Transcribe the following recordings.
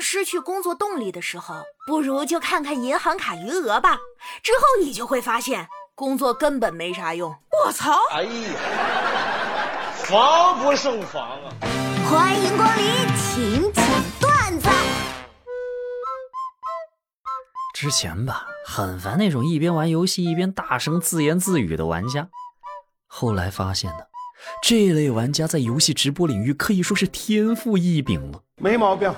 刚失去工作动力的时候，不如就看看银行卡余额吧。之后你就会发现，工作根本没啥用。我操！哎呀，防不胜防啊！欢迎光临请讲段子。之前吧，很烦那种一边玩游戏一边大声自言自语的玩家。后来发现呢，这类玩家在游戏直播领域可以说是天赋异禀了。没毛病。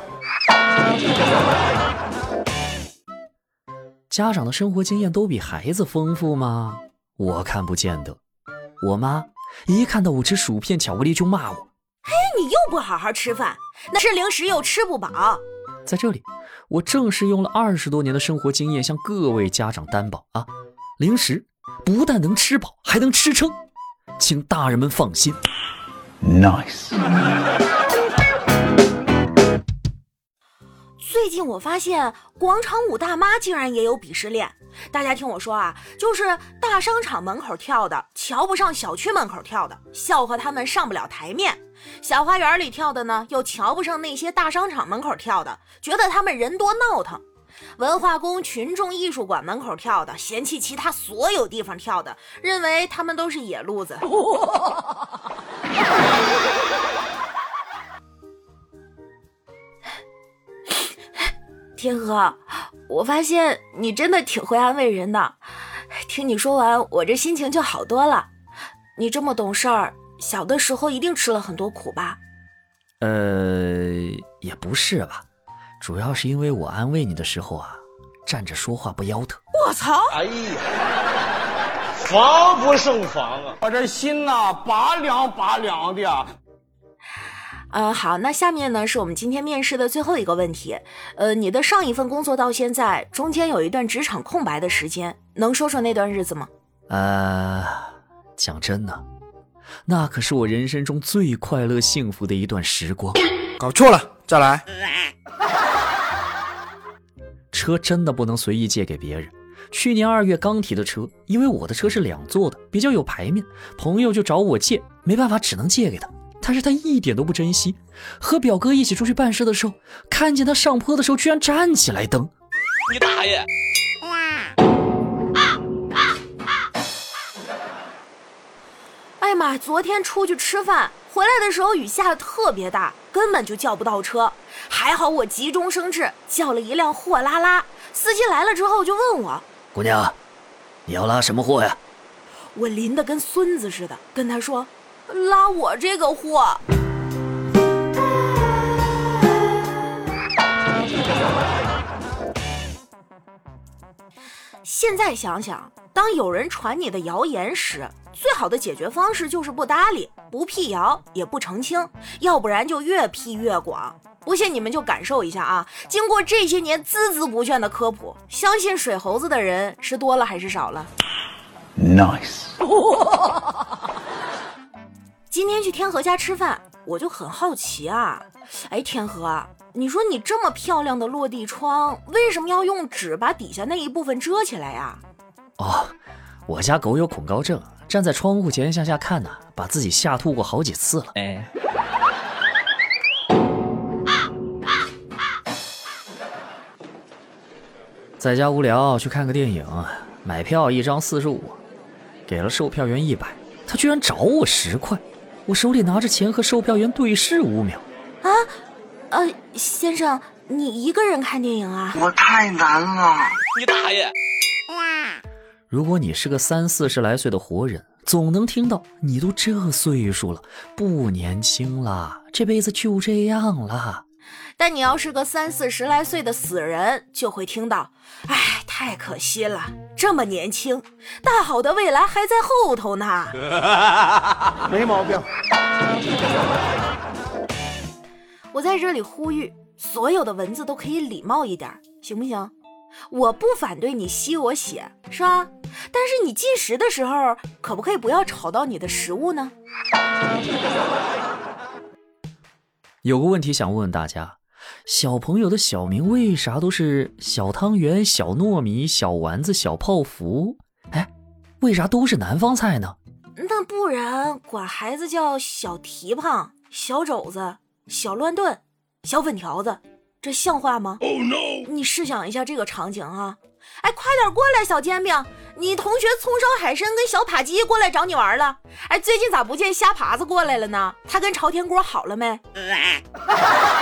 家长的生活经验都比孩子丰富吗？我看不见得。我妈一看到我吃薯片、巧克力就骂我：“嘿，你又不好好吃饭，那吃零食又吃不饱。”在这里，我正是用了二十多年的生活经验向各位家长担保啊，零食不但能吃饱，还能吃撑，请大人们放心。Nice。最近我发现广场舞大妈竟然也有鄙视链。大家听我说啊，就是大商场门口跳的，瞧不上小区门口跳的，笑话他们上不了台面；小花园里跳的呢，又瞧不上那些大商场门口跳的，觉得他们人多闹腾；文化宫群众艺术馆门口跳的，嫌弃其他所有地方跳的，认为他们都是野路子。天河，我发现你真的挺会安慰人的。听你说完，我这心情就好多了。你这么懂事儿，小的时候一定吃了很多苦吧？呃，也不是吧，主要是因为我安慰你的时候啊，站着说话不腰疼。我操！哎呀，防不胜防啊！我这心呐，拔凉拔凉的。嗯，好，那下面呢是我们今天面试的最后一个问题。呃，你的上一份工作到现在中间有一段职场空白的时间，能说说那段日子吗？呃，讲真的，那可是我人生中最快乐幸福的一段时光。搞错了，再来。车真的不能随意借给别人。去年二月刚提的车，因为我的车是两座的，比较有排面，朋友就找我借，没办法，只能借给他。但是他一点都不珍惜。和表哥一起出去办事的时候，看见他上坡的时候居然站起来蹬。你大爷！哎呀妈！昨天出去吃饭，回来的时候雨下的特别大，根本就叫不到车。还好我急中生智，叫了一辆货拉拉。司机来了之后就问我：“姑娘，你要拉什么货呀？”我淋得跟孙子似的，跟他说。拉我这个货！现在想想，当有人传你的谣言时，最好的解决方式就是不搭理，不辟谣，也不澄清，要不然就越辟越广。不信你们就感受一下啊！经过这些年孜孜不倦的科普，相信水猴子的人是多了还是少了？Nice。今天去天河家吃饭，我就很好奇啊。哎，天河，你说你这么漂亮的落地窗，为什么要用纸把底下那一部分遮起来呀？哦，我家狗有恐高症，站在窗户前向下看呢，把自己吓吐过好几次了。哎，在家无聊去看个电影，买票一张四十五，给了售票员一百，他居然找我十块。我手里拿着钱和售票员对视五秒，啊，呃，先生，你一个人看电影啊？我太难了，你大爷！哇如果你是个三四十来岁的活人，总能听到你都这岁数了，不年轻了，这辈子就这样了。但你要是个三四十来岁的死人，就会听到，哎，太可惜了，这么年轻，大好的未来还在后头呢。没毛病。我在这里呼吁，所有的文字都可以礼貌一点，行不行？我不反对你吸我血，是吧？但是你进食的时候，可不可以不要吵到你的食物呢？有个问题想问问大家。小朋友的小名为啥都是小汤圆、小糯米、小丸子、小泡芙？哎，为啥都是南方菜呢？那不然管孩子叫小蹄膀、小肘子、小乱炖、小粉条子，这像话吗？Oh no！你试想一下这个场景啊！哎，快点过来，小煎饼，你同学葱烧海参跟小扒鸡过来找你玩了。哎，最近咋不见虾爬子过来了呢？他跟朝天锅好了没？